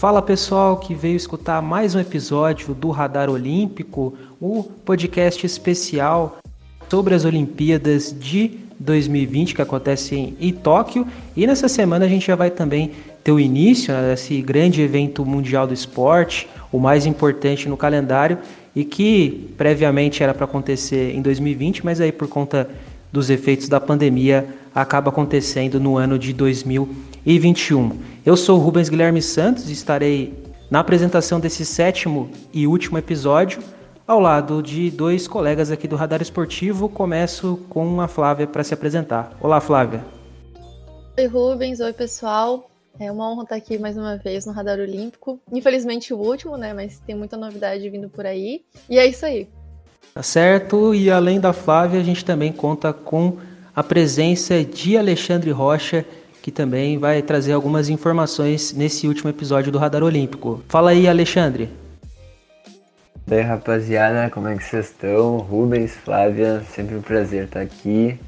Fala pessoal que veio escutar mais um episódio do Radar Olímpico, o podcast especial sobre as Olimpíadas de 2020 que acontecem em Tóquio. E nessa semana a gente já vai também ter o início né, desse grande evento mundial do esporte, o mais importante no calendário e que previamente era para acontecer em 2020, mas aí por conta dos efeitos da pandemia acaba acontecendo no ano de 2021. Eu sou Rubens Guilherme Santos e estarei na apresentação desse sétimo e último episódio ao lado de dois colegas aqui do Radar Esportivo. Começo com a Flávia para se apresentar. Olá, Flávia. Oi, Rubens. Oi, pessoal. É uma honra estar aqui mais uma vez no Radar Olímpico. Infelizmente o último, né? Mas tem muita novidade vindo por aí. E é isso aí. Tá certo. E além da Flávia, a gente também conta com a presença de Alexandre Rocha, que também vai trazer algumas informações nesse último episódio do Radar Olímpico. Fala aí, Alexandre. E aí, rapaziada, como é que vocês estão? Rubens, Flávia, sempre um prazer estar aqui.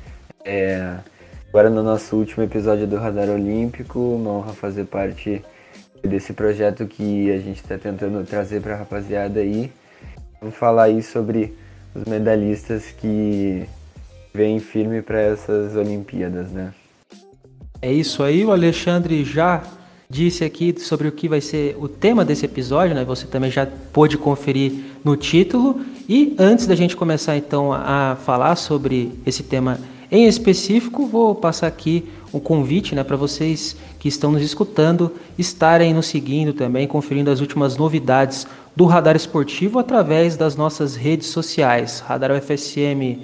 É, agora no nosso último episódio do Radar Olímpico, uma honra fazer parte desse projeto que a gente está tentando trazer para a rapaziada aí. Vamos falar aí sobre os medalhistas que vêm firme para essas Olimpíadas, né? É isso aí, o Alexandre já disse aqui sobre o que vai ser o tema desse episódio, né? Você também já pôde conferir no título. E antes da gente começar então a falar sobre esse tema em específico, vou passar aqui um convite né, para vocês que estão nos escutando estarem nos seguindo também, conferindo as últimas novidades do Radar Esportivo através das nossas redes sociais, Radar UFSM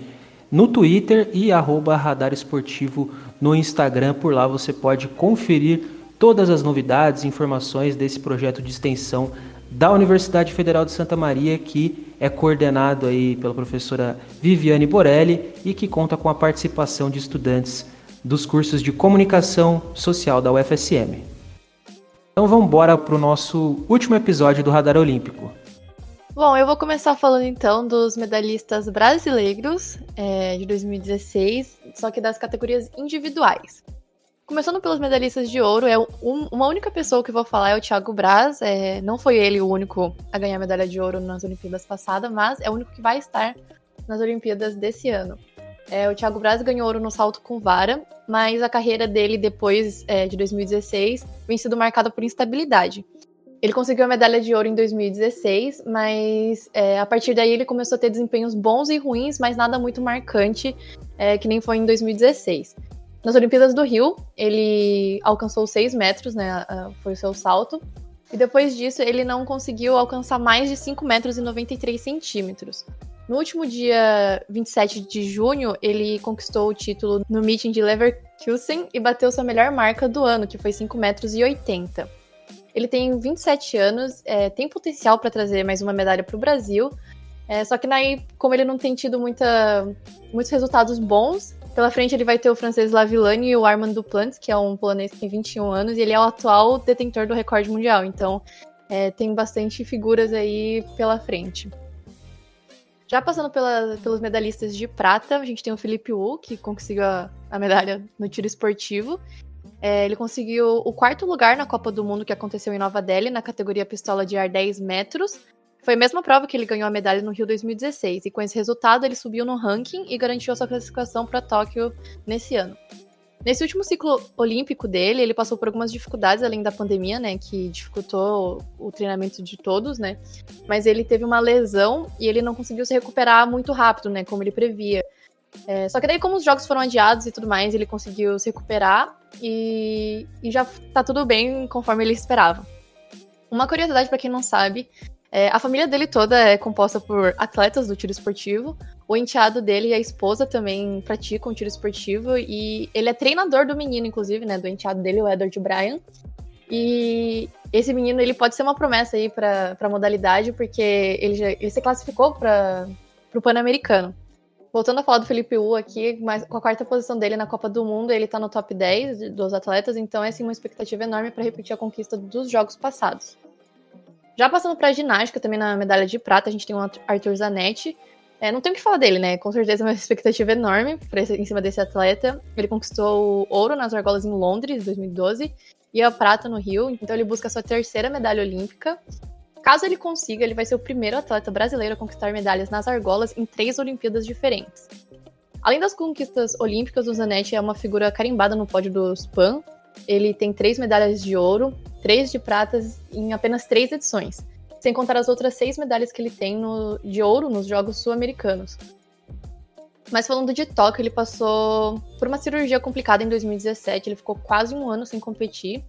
no Twitter e arroba Radar Esportivo no Instagram. Por lá você pode conferir todas as novidades, informações desse projeto de extensão da Universidade Federal de Santa Maria, que é coordenado aí pela professora Viviane Borelli e que conta com a participação de estudantes dos cursos de comunicação social da UFSM. Então vamos embora para o nosso último episódio do Radar Olímpico. Bom, eu vou começar falando então dos medalhistas brasileiros é, de 2016, só que das categorias individuais. Começando pelos medalhistas de ouro, é um, uma única pessoa que eu vou falar é o Thiago Braz. É, não foi ele o único a ganhar medalha de ouro nas Olimpíadas passadas, mas é o único que vai estar nas Olimpíadas desse ano. É, o Thiago Braz ganhou ouro no salto com vara, mas a carreira dele depois é, de 2016 vem sido marcada por instabilidade. Ele conseguiu a medalha de ouro em 2016, mas é, a partir daí ele começou a ter desempenhos bons e ruins, mas nada muito marcante, é, que nem foi em 2016. Nas Olimpíadas do Rio, ele alcançou 6 metros, né? Foi o seu salto. E depois disso, ele não conseguiu alcançar mais de 5 metros e 93 centímetros. No último dia 27 de junho, ele conquistou o título no meeting de Leverkusen e bateu sua melhor marca do ano, que foi 5 metros e 80. Ele tem 27 anos, é, tem potencial para trazer mais uma medalha para o Brasil. É, só que daí, como ele não tem tido muita, muitos resultados bons, pela frente ele vai ter o francês Lavilani e o Armand Duplantis, que é um polonês que tem 21 anos, e ele é o atual detentor do recorde mundial. Então, é, tem bastante figuras aí pela frente. Já passando pela, pelos medalhistas de prata, a gente tem o Felipe Wu, que conseguiu a, a medalha no tiro esportivo. É, ele conseguiu o quarto lugar na Copa do Mundo que aconteceu em Nova Delhi, na categoria pistola de ar 10 metros. Foi a mesma prova que ele ganhou a medalha no Rio 2016, e com esse resultado ele subiu no ranking e garantiu a sua classificação para Tóquio nesse ano. Nesse último ciclo olímpico dele, ele passou por algumas dificuldades além da pandemia, né, que dificultou o treinamento de todos, né? Mas ele teve uma lesão e ele não conseguiu se recuperar muito rápido, né, como ele previa. É, só que daí, como os jogos foram adiados e tudo mais, ele conseguiu se recuperar e, e já tá tudo bem conforme ele esperava. Uma curiosidade para quem não sabe, é, a família dele toda é composta por atletas do tiro esportivo. O enteado dele e a esposa também praticam tiro esportivo e ele é treinador do menino, inclusive, né, do enteado dele, o Edward Bryan. E esse menino ele pode ser uma promessa aí para a modalidade, porque ele, já, ele se classificou para o Pan-Americano. Voltando a falar do Felipe U aqui, mas com a quarta posição dele na Copa do Mundo, ele tá no top 10 dos atletas, então é assim uma expectativa enorme para repetir a conquista dos jogos passados. Já passando para ginástica, também na medalha de prata, a gente tem o Arthur Zanetti. É, não tem o que falar dele, né? Com certeza uma expectativa enorme esse, em cima desse atleta. Ele conquistou o ouro nas argolas em Londres, em 2012, e a prata no Rio. Então ele busca a sua terceira medalha olímpica. Caso ele consiga, ele vai ser o primeiro atleta brasileiro a conquistar medalhas nas argolas em três Olimpíadas diferentes. Além das conquistas olímpicas, o Zanetti é uma figura carimbada no pódio do PAN. Ele tem três medalhas de ouro, três de pratas em apenas três edições sem contar as outras seis medalhas que ele tem no, de ouro nos Jogos Sul-Americanos. Mas falando de Tóquio, ele passou por uma cirurgia complicada em 2017, ele ficou quase um ano sem competir.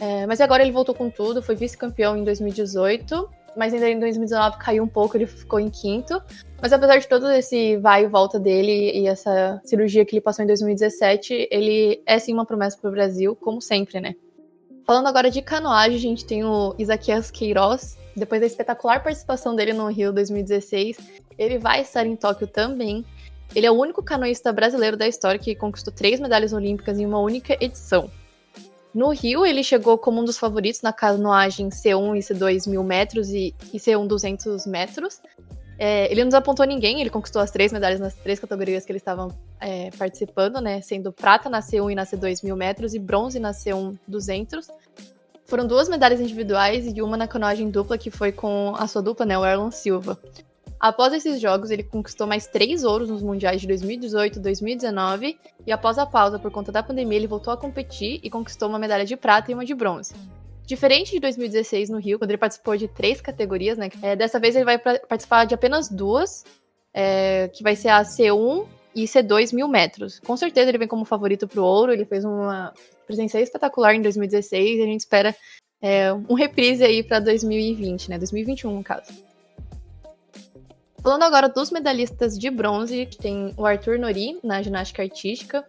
É, mas agora ele voltou com tudo, foi vice-campeão em 2018, mas ainda em 2019 caiu um pouco, ele ficou em quinto. Mas apesar de todo esse vai e volta dele e essa cirurgia que ele passou em 2017, ele é sim uma promessa para o Brasil, como sempre, né? Falando agora de canoagem, a gente tem o Isaquias Queiroz, depois da espetacular participação dele no Rio 2016, ele vai estar em Tóquio também. Ele é o único canoísta brasileiro da história que conquistou três medalhas olímpicas em uma única edição. No Rio, ele chegou como um dos favoritos na canoagem C1 e C2 mil metros e, e C1 200 metros. É, ele não desapontou ninguém, ele conquistou as três medalhas nas três categorias que eles estavam é, participando, né? Sendo prata na C1 e na C2 mil metros e bronze na C1 200. Foram duas medalhas individuais e uma na canoagem dupla, que foi com a sua dupla, né, o Erlon Silva. Após esses jogos, ele conquistou mais três ouros nos mundiais de 2018 e 2019, e após a pausa por conta da pandemia, ele voltou a competir e conquistou uma medalha de prata e uma de bronze. Diferente de 2016 no Rio, quando ele participou de três categorias, né? É, dessa vez ele vai participar de apenas duas, é, que vai ser a C1 e C2 mil metros. Com certeza ele vem como favorito para o ouro, ele fez uma presença espetacular em 2016 e a gente espera é, um reprise aí para 2020, né? 2021, no caso. Falando agora dos medalhistas de bronze, tem o Arthur Nori na ginástica artística.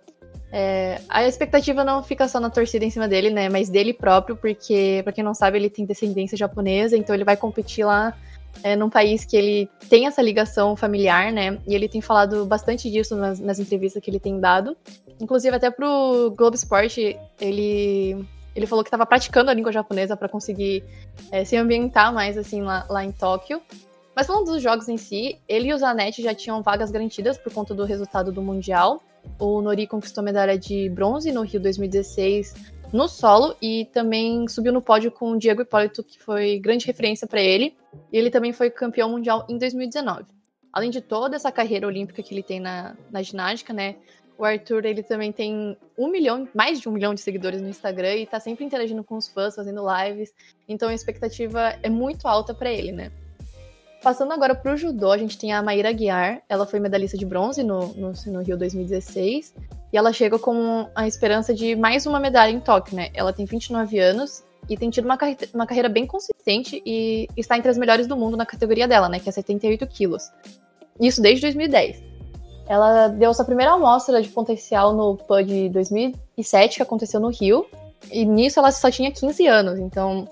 É, a expectativa não fica só na torcida em cima dele, né? Mas dele próprio, porque, para quem não sabe, ele tem descendência japonesa, então ele vai competir lá é, num país que ele tem essa ligação familiar, né? E ele tem falado bastante disso nas, nas entrevistas que ele tem dado. Inclusive, até pro Globo Esporte, ele, ele falou que estava praticando a língua japonesa para conseguir é, se ambientar mais assim lá, lá em Tóquio. Mas falando dos jogos em si, ele e o Zanetti já tinham vagas garantidas por conta do resultado do Mundial. O Nori conquistou medalha de bronze no Rio 2016 no solo e também subiu no pódio com o Diego Hipólito, que foi grande referência para ele. E ele também foi campeão mundial em 2019. Além de toda essa carreira olímpica que ele tem na, na ginástica, né? O Arthur, ele também tem um milhão, mais de um milhão de seguidores no Instagram e tá sempre interagindo com os fãs, fazendo lives. Então a expectativa é muito alta para ele, né? Passando agora pro judô, a gente tem a Maíra Guiar. Ela foi medalhista de bronze no, no, no, Rio 2016. E ela chega com a esperança de mais uma medalha em Tóquio, né? Ela tem 29 anos e tem tido uma, carre uma carreira bem consistente e está entre as melhores do mundo na categoria dela, né? Que é 78 quilos. Isso desde 2010. Ela deu sua primeira amostra de potencial no PUD de 2007, que aconteceu no Rio. E nisso ela só tinha 15 anos. Então,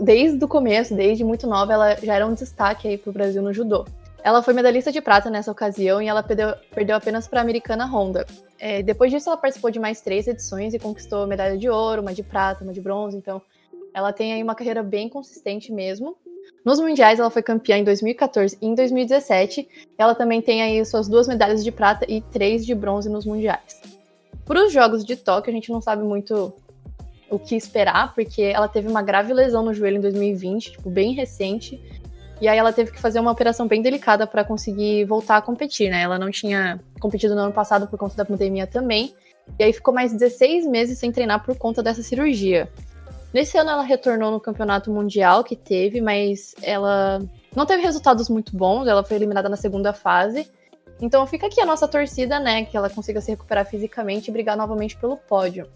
desde o começo, desde muito nova, ela já era um destaque aí pro Brasil no judô. Ela foi medalhista de prata nessa ocasião e ela perdeu, perdeu apenas para a americana Honda. É, depois disso, ela participou de mais três edições e conquistou medalha de ouro, uma de prata, uma de bronze. Então, ela tem aí uma carreira bem consistente mesmo. Nos mundiais, ela foi campeã em 2014 e em 2017. Ela também tem aí suas duas medalhas de prata e três de bronze nos mundiais. Para os Jogos de Tóquio, a gente não sabe muito o que esperar, porque ela teve uma grave lesão no joelho em 2020, tipo, bem recente. E aí ela teve que fazer uma operação bem delicada para conseguir voltar a competir, né? Ela não tinha competido no ano passado por conta da pandemia também. E aí ficou mais 16 meses sem treinar por conta dessa cirurgia. Nesse ano ela retornou no campeonato mundial que teve, mas ela não teve resultados muito bons, ela foi eliminada na segunda fase. Então fica aqui a nossa torcida, né, que ela consiga se recuperar fisicamente e brigar novamente pelo pódio.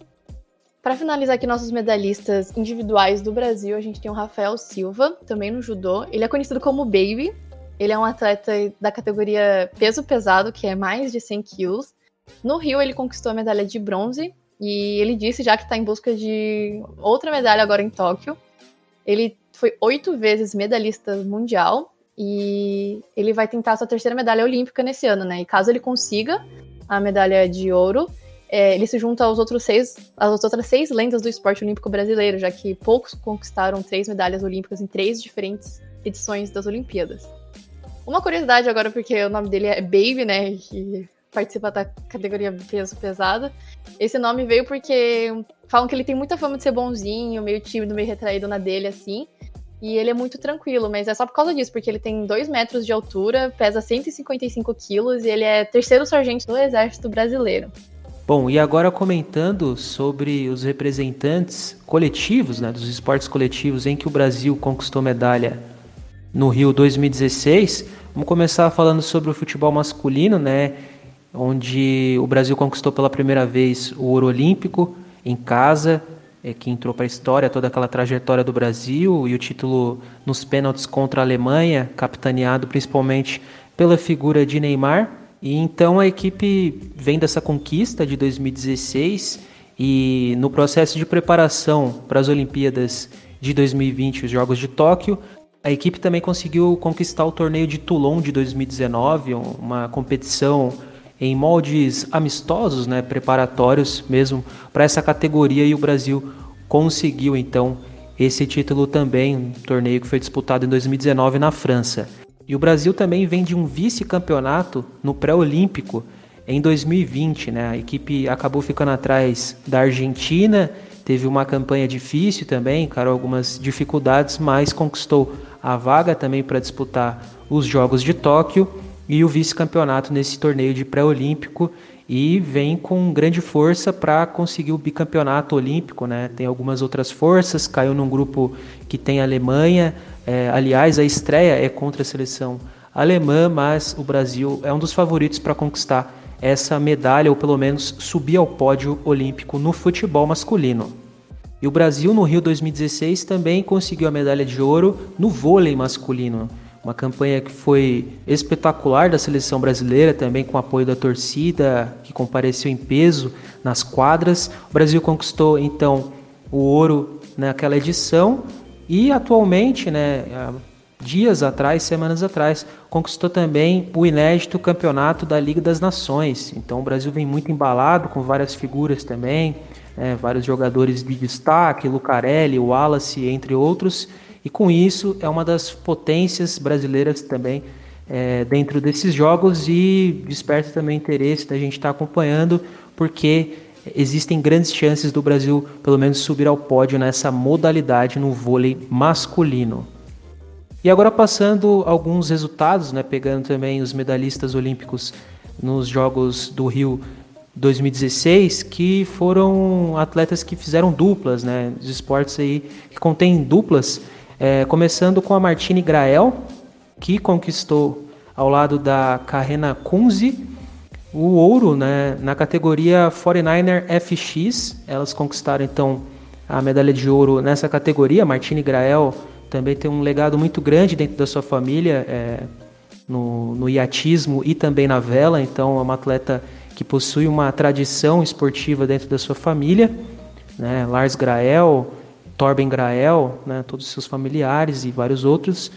Para finalizar aqui nossos medalhistas individuais do Brasil, a gente tem o Rafael Silva, também no judô. Ele é conhecido como Baby. Ele é um atleta da categoria peso pesado, que é mais de 100 quilos. No Rio, ele conquistou a medalha de bronze e ele disse já que está em busca de outra medalha agora em Tóquio. Ele foi oito vezes medalhista mundial e ele vai tentar sua terceira medalha olímpica nesse ano, né? E caso ele consiga a medalha de ouro, é, ele se junta aos outros seis, às outras seis lendas do esporte olímpico brasileiro, já que poucos conquistaram três medalhas olímpicas em três diferentes edições das Olimpíadas. Uma curiosidade agora, porque o nome dele é Baby, né? Que participa da categoria peso pesado. Esse nome veio porque falam que ele tem muita fama de ser bonzinho, meio tímido, meio retraído na dele, assim. E ele é muito tranquilo, mas é só por causa disso, porque ele tem 2 metros de altura, pesa 155 quilos e ele é terceiro sargento do Exército Brasileiro. Bom, e agora comentando sobre os representantes coletivos, né, dos esportes coletivos em que o Brasil conquistou medalha no Rio 2016, vamos começar falando sobre o futebol masculino, né, onde o Brasil conquistou pela primeira vez o ouro olímpico em casa, é, que entrou para a história toda aquela trajetória do Brasil e o título nos pênaltis contra a Alemanha, capitaneado principalmente pela figura de Neymar. E então a equipe vem dessa conquista de 2016 e no processo de preparação para as Olimpíadas de 2020, os Jogos de Tóquio, a equipe também conseguiu conquistar o torneio de Toulon de 2019, uma competição em moldes amistosos, né, preparatórios mesmo para essa categoria e o Brasil conseguiu então esse título também, um torneio que foi disputado em 2019 na França. E o Brasil também vem de um vice-campeonato no pré-olímpico em 2020, né? A equipe acabou ficando atrás da Argentina, teve uma campanha difícil também, encarou algumas dificuldades, mas conquistou a vaga também para disputar os Jogos de Tóquio e o vice-campeonato nesse torneio de pré-olímpico e vem com grande força para conseguir o bicampeonato olímpico, né? Tem algumas outras forças, caiu num grupo que tem Alemanha, é, aliás, a estreia é contra a seleção alemã, mas o Brasil é um dos favoritos para conquistar essa medalha ou pelo menos subir ao pódio olímpico no futebol masculino. E o Brasil no Rio 2016 também conseguiu a medalha de ouro no vôlei masculino. Uma campanha que foi espetacular da seleção brasileira, também com apoio da torcida, que compareceu em peso nas quadras. O Brasil conquistou então o ouro naquela edição e atualmente, né, dias atrás, semanas atrás, conquistou também o inédito campeonato da Liga das Nações. Então o Brasil vem muito embalado com várias figuras também, né, vários jogadores de destaque, Lucarelli, Wallace, entre outros e com isso é uma das potências brasileiras também é, dentro desses jogos e desperta também interesse da gente estar tá acompanhando, porque existem grandes chances do Brasil, pelo menos, subir ao pódio nessa modalidade no vôlei masculino. E agora passando alguns resultados, né, pegando também os medalhistas olímpicos nos Jogos do Rio 2016, que foram atletas que fizeram duplas, né, os esportes aí que contêm duplas é, começando com a Martine Grael, que conquistou ao lado da Carrena Kunze o ouro né, na categoria 49er FX. Elas conquistaram então a medalha de ouro nessa categoria. Martine Grael também tem um legado muito grande dentro da sua família é, no, no iatismo e também na vela. Então é uma atleta que possui uma tradição esportiva dentro da sua família. Né? Lars Grael, Torben Grael, né, todos os seus familiares e vários outros.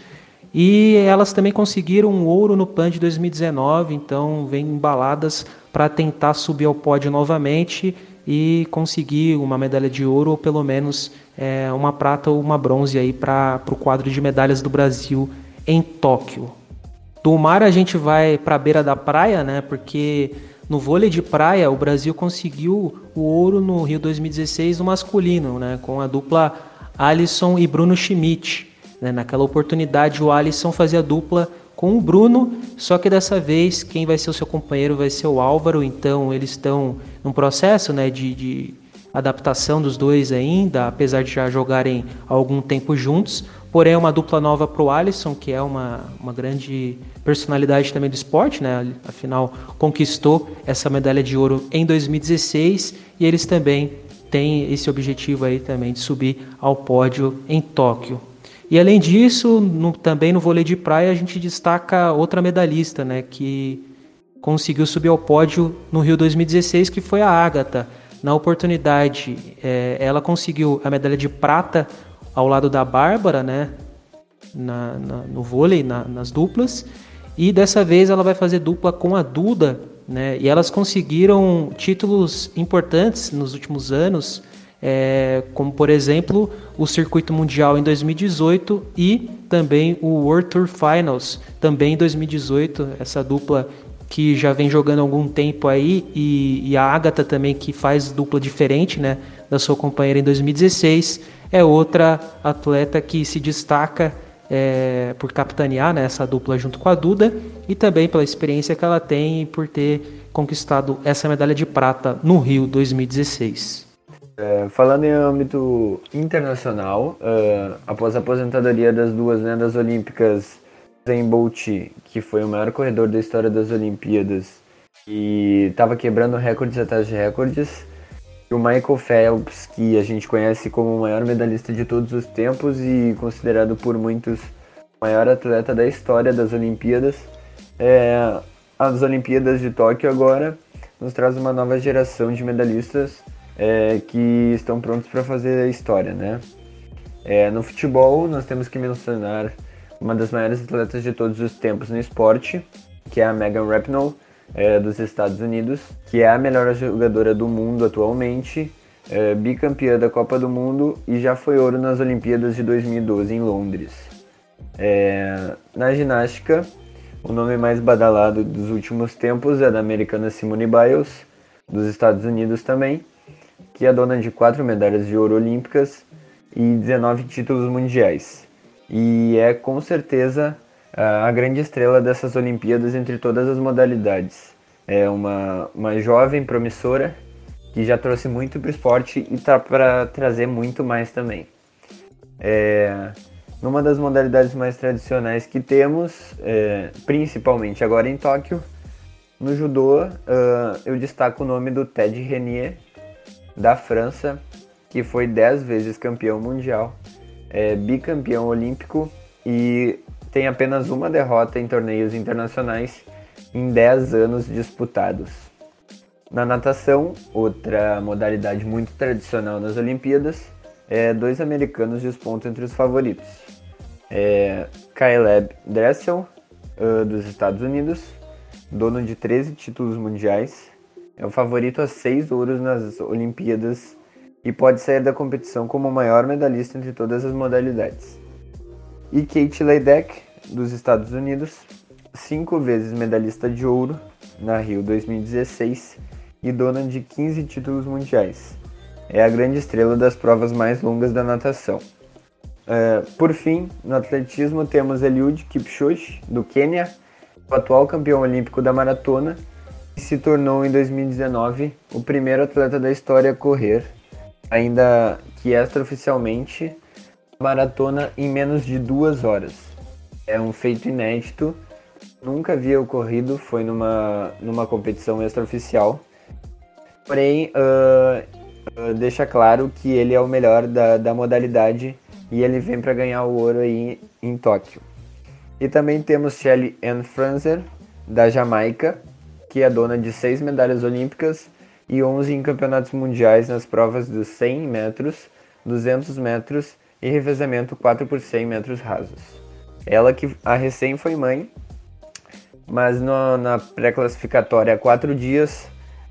E elas também conseguiram um ouro no PAN de 2019, então vêm embaladas para tentar subir ao pódio novamente e conseguir uma medalha de ouro ou pelo menos é, uma prata ou uma bronze aí para o quadro de medalhas do Brasil em Tóquio. Do mar a gente vai para a beira da praia, né? Porque no vôlei de praia, o Brasil conseguiu o ouro no Rio 2016 no masculino, né, com a dupla Alisson e Bruno Schmidt. Né, naquela oportunidade, o Alisson fazia dupla com o Bruno, só que dessa vez quem vai ser o seu companheiro vai ser o Álvaro, então eles estão num processo né, de, de adaptação dos dois ainda, apesar de já jogarem algum tempo juntos. Porém, é uma dupla nova para o Alisson, que é uma, uma grande personalidade também do esporte, né? Afinal, conquistou essa medalha de ouro em 2016 e eles também têm esse objetivo aí também de subir ao pódio em Tóquio. E além disso, no, também no vôlei de praia a gente destaca outra medalhista, né? Que conseguiu subir ao pódio no Rio 2016, que foi a Ágata. Na oportunidade, é, ela conseguiu a medalha de prata ao lado da Bárbara, né? Na, na, no vôlei, na, nas duplas. E dessa vez ela vai fazer dupla com a Duda, né? E elas conseguiram títulos importantes nos últimos anos, é, como por exemplo o Circuito Mundial em 2018 e também o World Tour Finals também em 2018, essa dupla que já vem jogando há algum tempo aí e, e a Agatha também que faz dupla diferente, né, da sua companheira em 2016, é outra atleta que se destaca é, por capitanear né, essa dupla junto com a Duda e também pela experiência que ela tem e por ter conquistado essa medalha de prata no Rio 2016. É, falando em âmbito internacional, uh, após a aposentadoria das duas lendas olímpicas, Zen Bolt, que foi o maior corredor da história das Olimpíadas e estava quebrando recordes atrás de recordes, e o Michael Phelps, que a gente conhece como o maior medalhista de todos os tempos e considerado por muitos o maior atleta da história das Olimpíadas, é, as Olimpíadas de Tóquio agora nos traz uma nova geração de medalhistas é, que estão prontos para fazer a história, né? É, no futebol, nós temos que mencionar uma das maiores atletas de todos os tempos no esporte, que é a Megan Rapinoe, é, dos Estados Unidos, que é a melhor jogadora do mundo atualmente, é, bicampeã da Copa do Mundo e já foi ouro nas Olimpíadas de 2012 em Londres. É, na ginástica, o nome mais badalado dos últimos tempos é da americana Simone Biles, dos Estados Unidos também, que é dona de quatro medalhas de ouro olímpicas e 19 títulos mundiais. E é com certeza a grande estrela dessas Olimpíadas entre todas as modalidades. É uma, uma jovem promissora que já trouxe muito para o esporte e está para trazer muito mais também. É, numa das modalidades mais tradicionais que temos, é, principalmente agora em Tóquio, no judô, uh, eu destaco o nome do Ted Renier, da França, que foi 10 vezes campeão mundial, é bicampeão olímpico e tem apenas uma derrota em torneios internacionais em 10 anos disputados. Na natação, outra modalidade muito tradicional nas Olimpíadas, é, dois americanos despontam entre os favoritos. É Caleb Dressel, dos Estados Unidos, dono de 13 títulos mundiais, é o favorito a seis ouros nas Olimpíadas e pode sair da competição como o maior medalhista entre todas as modalidades. E Kate Ledeck, dos Estados Unidos, cinco vezes medalhista de ouro na Rio 2016 e dona de 15 títulos mundiais. É a grande estrela das provas mais longas da natação. É, por fim, no atletismo temos Eliud Kipchoge, do Quênia, o atual campeão olímpico da maratona se tornou em 2019 o primeiro atleta da história a correr, ainda que extraoficialmente, maratona em menos de duas horas. É um feito inédito, nunca havia ocorrido, foi numa, numa competição extraoficial. Porém, uh, uh, deixa claro que ele é o melhor da, da modalidade e ele vem para ganhar o ouro aí em Tóquio. E também temos Shelly Ann Franzer, da Jamaica, que é dona de seis medalhas olímpicas e 11 em campeonatos mundiais nas provas dos 100 metros, 200 metros e revezamento 4 por 100 metros rasos. Ela que a recém foi mãe, mas no, na pré-classificatória há quatro dias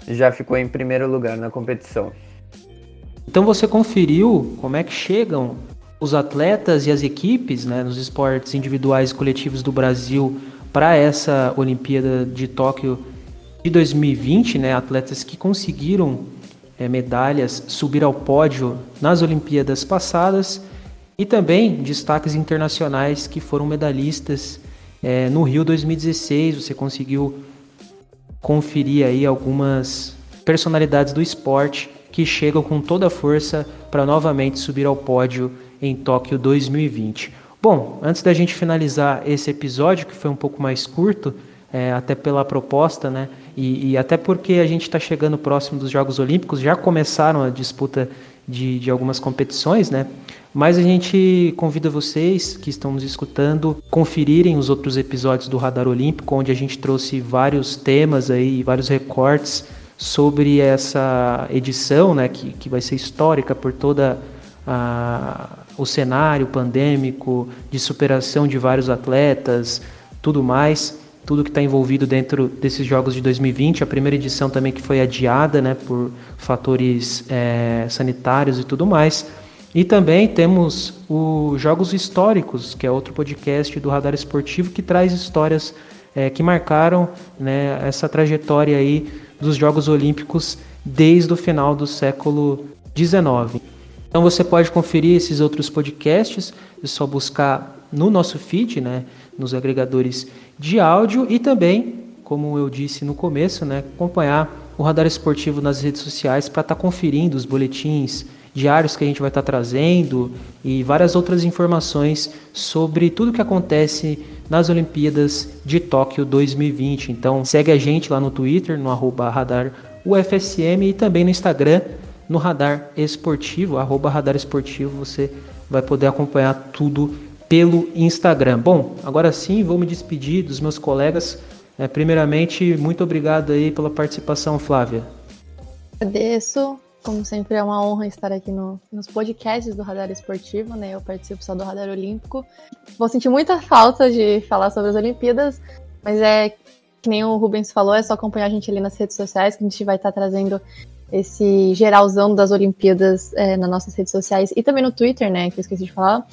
já ficou em primeiro lugar na competição. Então você conferiu como é que chegam os atletas e as equipes né, nos esportes individuais e coletivos do Brasil para essa Olimpíada de Tóquio de 2020, né, atletas que conseguiram é, medalhas, subir ao pódio nas Olimpíadas passadas e também destaques internacionais que foram medalhistas é, no Rio 2016. Você conseguiu conferir aí algumas personalidades do esporte que chegam com toda a força para novamente subir ao pódio em Tóquio 2020. Bom, antes da gente finalizar esse episódio, que foi um pouco mais curto, é, até pela proposta, né? E, e até porque a gente está chegando próximo dos Jogos Olímpicos, já começaram a disputa de, de algumas competições, né? Mas a gente convida vocês que estão nos escutando conferirem os outros episódios do Radar Olímpico, onde a gente trouxe vários temas aí, vários recortes sobre essa edição, né, que, que vai ser histórica por toda a, o cenário pandêmico de superação de vários atletas, tudo mais. Tudo que está envolvido dentro desses Jogos de 2020. A primeira edição também que foi adiada né, por fatores é, sanitários e tudo mais. E também temos os Jogos Históricos, que é outro podcast do Radar Esportivo que traz histórias é, que marcaram né, essa trajetória aí dos Jogos Olímpicos desde o final do século XIX. Então você pode conferir esses outros podcasts, é só buscar no nosso feed, né, nos agregadores de áudio e também, como eu disse no começo, né, acompanhar o Radar Esportivo nas redes sociais para estar tá conferindo os boletins diários que a gente vai estar tá trazendo e várias outras informações sobre tudo que acontece nas Olimpíadas de Tóquio 2020. Então segue a gente lá no Twitter, no arroba radar UFSM e também no Instagram, no Radar Esportivo, arroba Radar Esportivo, você vai poder acompanhar tudo pelo Instagram. Bom, agora sim, vou me despedir dos meus colegas. É, primeiramente, muito obrigado aí pela participação, Flávia. Agradeço. Como sempre, é uma honra estar aqui no, nos podcasts do Radar Esportivo, né? Eu participo só do Radar Olímpico. Vou sentir muita falta de falar sobre as Olimpíadas, mas é que nem o Rubens falou, é só acompanhar a gente ali nas redes sociais, que a gente vai estar trazendo esse geralzão das Olimpíadas é, nas nossas redes sociais e também no Twitter, né? Que eu esqueci de falar.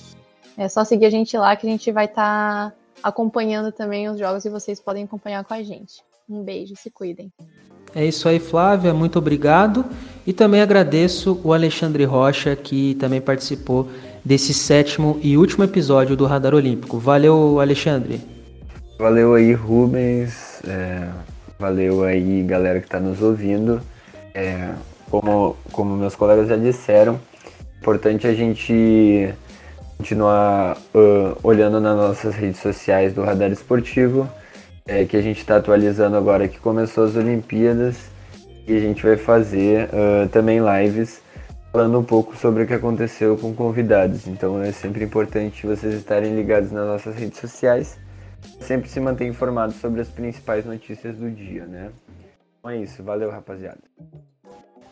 É só seguir a gente lá que a gente vai estar tá acompanhando também os jogos e vocês podem acompanhar com a gente. Um beijo, se cuidem. É isso aí, Flávia, muito obrigado. E também agradeço o Alexandre Rocha, que também participou desse sétimo e último episódio do Radar Olímpico. Valeu, Alexandre. Valeu aí, Rubens. É, valeu aí, galera que está nos ouvindo. É, como, como meus colegas já disseram, importante a gente continuar uh, olhando nas nossas redes sociais do Radar Esportivo, é, que a gente está atualizando agora que começou as Olimpíadas e a gente vai fazer uh, também lives falando um pouco sobre o que aconteceu com convidados. Então é sempre importante vocês estarem ligados nas nossas redes sociais, sempre se manter informados sobre as principais notícias do dia, né? Então é isso, valeu rapaziada.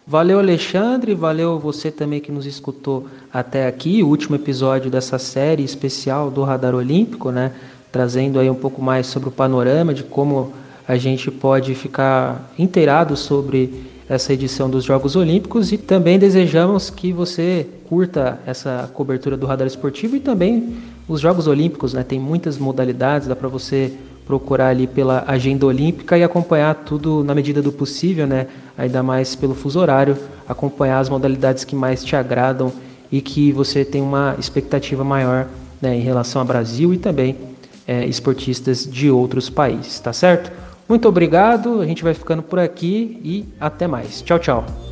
Valeu, Alexandre. Valeu você também que nos escutou até aqui. O último episódio dessa série especial do Radar Olímpico, né? Trazendo aí um pouco mais sobre o panorama de como a gente pode ficar inteirado sobre essa edição dos Jogos Olímpicos e também desejamos que você curta essa cobertura do Radar Esportivo e também os Jogos Olímpicos, né? Tem muitas modalidades, dá para você procurar ali pela agenda olímpica e acompanhar tudo na medida do possível, né? Ainda mais pelo fuso horário, acompanhar as modalidades que mais te agradam e que você tem uma expectativa maior né, em relação ao Brasil e também é, esportistas de outros países, tá certo? Muito obrigado, a gente vai ficando por aqui e até mais. Tchau, tchau.